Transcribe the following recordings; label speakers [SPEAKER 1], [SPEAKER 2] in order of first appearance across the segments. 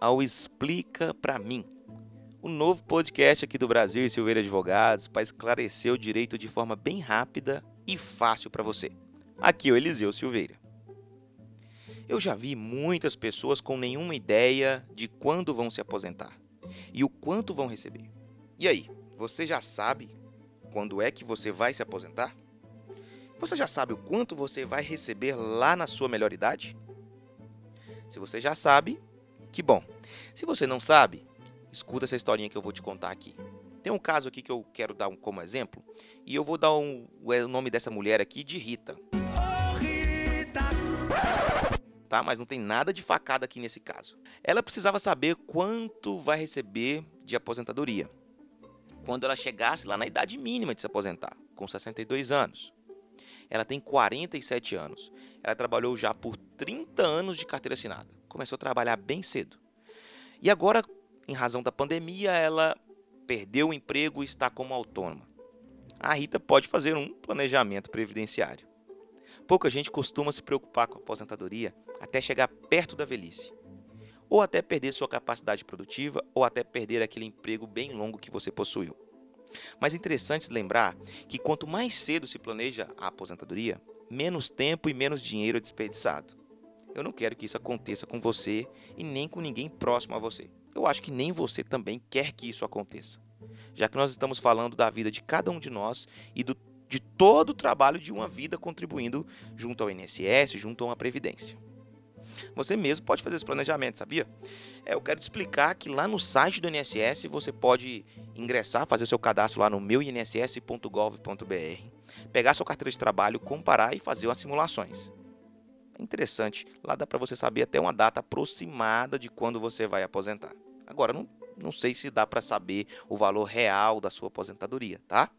[SPEAKER 1] ao Explica Pra Mim, o novo podcast aqui do Brasil e Silveira Advogados para esclarecer o direito de forma bem rápida e fácil para você. Aqui é o Eliseu Silveira. Eu já vi muitas pessoas com nenhuma ideia de quando vão se aposentar e o quanto vão receber. E aí, você já sabe quando é que você vai se aposentar? Você já sabe o quanto você vai receber lá na sua melhor idade? Se você já sabe, que bom. Se você não sabe, escuta essa historinha que eu vou te contar aqui. Tem um caso aqui que eu quero dar um, como exemplo, e eu vou dar um, o nome dessa mulher aqui de Rita. Oh, Rita. Tá? Mas não tem nada de facada aqui nesse caso. Ela precisava saber quanto vai receber de aposentadoria quando ela chegasse lá na idade mínima de se aposentar, com 62 anos. Ela tem 47 anos. Ela trabalhou já por 30 anos de carteira assinada. Começou a trabalhar bem cedo. E agora, em razão da pandemia, ela perdeu o emprego e está como autônoma. A Rita pode fazer um planejamento previdenciário. Pouca gente costuma se preocupar com a aposentadoria até chegar perto da velhice. Ou até perder sua capacidade produtiva, ou até perder aquele emprego bem longo que você possuiu. Mas é interessante lembrar que quanto mais cedo se planeja a aposentadoria, menos tempo e menos dinheiro é desperdiçado. Eu não quero que isso aconteça com você e nem com ninguém próximo a você. Eu acho que nem você também quer que isso aconteça. Já que nós estamos falando da vida de cada um de nós e do, de todo o trabalho de uma vida contribuindo junto ao INSS, junto a uma previdência. Você mesmo pode fazer esse planejamento, sabia? É, eu quero te explicar que lá no site do INSS você pode ingressar, fazer o seu cadastro lá no meuinss.gov.br, pegar sua carteira de trabalho, comparar e fazer as simulações. Interessante, lá dá para você saber até uma data aproximada de quando você vai aposentar. Agora, não, não sei se dá para saber o valor real da sua aposentadoria, tá?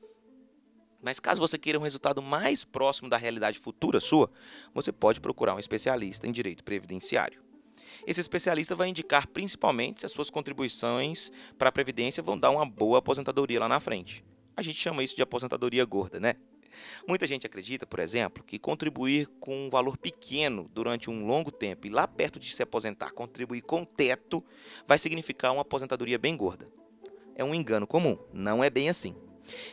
[SPEAKER 1] Mas caso você queira um resultado mais próximo da realidade futura sua, você pode procurar um especialista em direito previdenciário. Esse especialista vai indicar principalmente se as suas contribuições para a previdência vão dar uma boa aposentadoria lá na frente. A gente chama isso de aposentadoria gorda, né? Muita gente acredita, por exemplo, que contribuir com um valor pequeno durante um longo tempo e lá perto de se aposentar contribuir com teto vai significar uma aposentadoria bem gorda. É um engano comum, não é bem assim.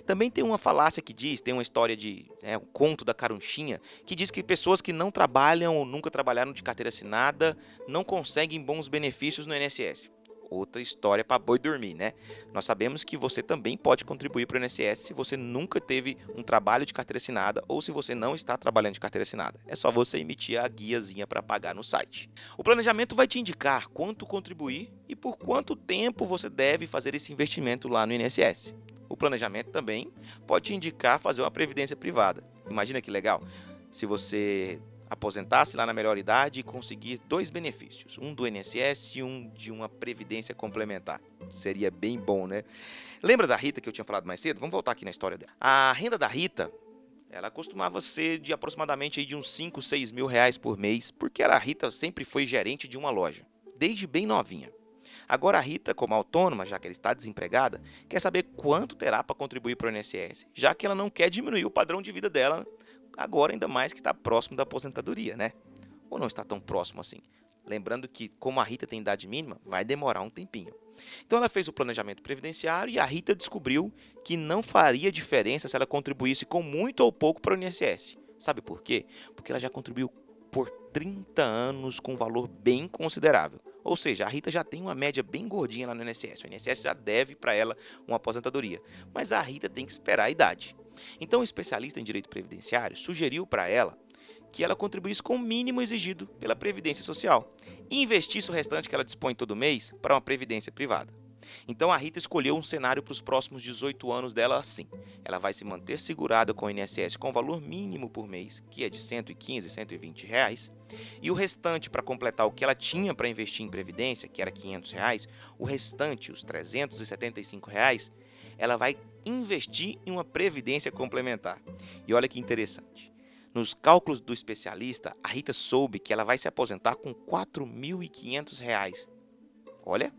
[SPEAKER 1] Também tem uma falácia que diz, tem uma história de é, um conto da carunchinha, que diz que pessoas que não trabalham ou nunca trabalharam de carteira assinada não conseguem bons benefícios no INSS. Outra história para boi dormir, né? Nós sabemos que você também pode contribuir para o INSS se você nunca teve um trabalho de carteira assinada ou se você não está trabalhando de carteira assinada. É só você emitir a guiazinha para pagar no site. O planejamento vai te indicar quanto contribuir e por quanto tempo você deve fazer esse investimento lá no INSS. O planejamento também pode indicar fazer uma previdência privada. Imagina que legal. Se você aposentasse lá na melhor idade e conseguir dois benefícios, um do INSS e um de uma previdência complementar. Seria bem bom, né? Lembra da Rita que eu tinha falado mais cedo? Vamos voltar aqui na história dela. A renda da Rita, ela costumava ser de aproximadamente aí de uns 5, 6 mil reais por mês, porque a Rita sempre foi gerente de uma loja, desde bem novinha. Agora a Rita, como autônoma, já que ela está desempregada, quer saber quanto terá para contribuir para o INSS, já que ela não quer diminuir o padrão de vida dela, agora ainda mais que está próximo da aposentadoria, né? Ou não está tão próximo assim. Lembrando que, como a Rita tem idade mínima, vai demorar um tempinho. Então ela fez o planejamento previdenciário e a Rita descobriu que não faria diferença se ela contribuísse com muito ou pouco para o INSS. Sabe por quê? Porque ela já contribuiu por 30 anos com um valor bem considerável. Ou seja, a Rita já tem uma média bem gordinha lá no INSS. O INSS já deve para ela uma aposentadoria. Mas a Rita tem que esperar a idade. Então, o especialista em direito previdenciário sugeriu para ela que ela contribuísse com o mínimo exigido pela Previdência Social e investisse o restante que ela dispõe todo mês para uma previdência privada. Então a Rita escolheu um cenário para os próximos 18 anos dela assim. Ela vai se manter segurada com o INSS com valor mínimo por mês, que é de 115, 120 reais, e o restante para completar o que ela tinha para investir em previdência, que era 500 reais, o restante, os 375 reais, ela vai investir em uma previdência complementar. E olha que interessante. Nos cálculos do especialista, a Rita soube que ela vai se aposentar com R$ 4.500. Olha,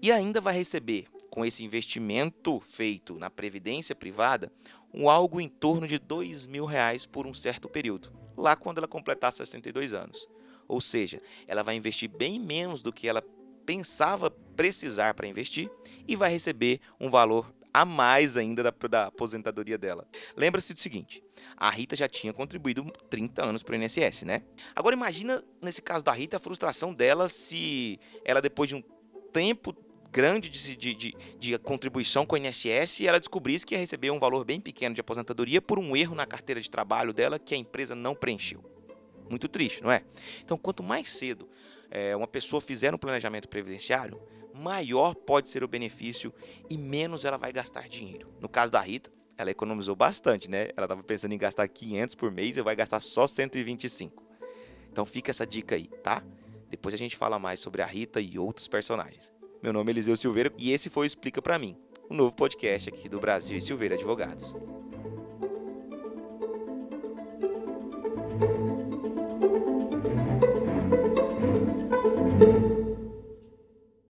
[SPEAKER 1] e ainda vai receber, com esse investimento feito na previdência privada, um algo em torno de mil reais por um certo período, lá quando ela completar 62 anos. Ou seja, ela vai investir bem menos do que ela pensava precisar para investir e vai receber um valor a mais ainda da, da aposentadoria dela. Lembra-se do seguinte: a Rita já tinha contribuído 30 anos para o INSS, né? Agora imagina, nesse caso da Rita, a frustração dela se ela, depois de um tempo grande de, de, de, de, contribuição com o INSS ela descobrisse que ia receber um valor bem pequeno de aposentadoria por um erro na carteira de trabalho dela que a empresa não preencheu. Muito triste, não é? Então, quanto mais cedo é, uma pessoa fizer um planejamento previdenciário, maior pode ser o benefício e menos ela vai gastar dinheiro. No caso da Rita, ela economizou bastante, né? Ela estava pensando em gastar 500 por mês e vai gastar só 125. Então fica essa dica aí, tá? Depois a gente fala mais sobre a Rita e outros personagens. Meu nome é Eliseu Silveira e esse foi o Explica para mim, o um novo podcast aqui do Brasil e Silveira Advogados.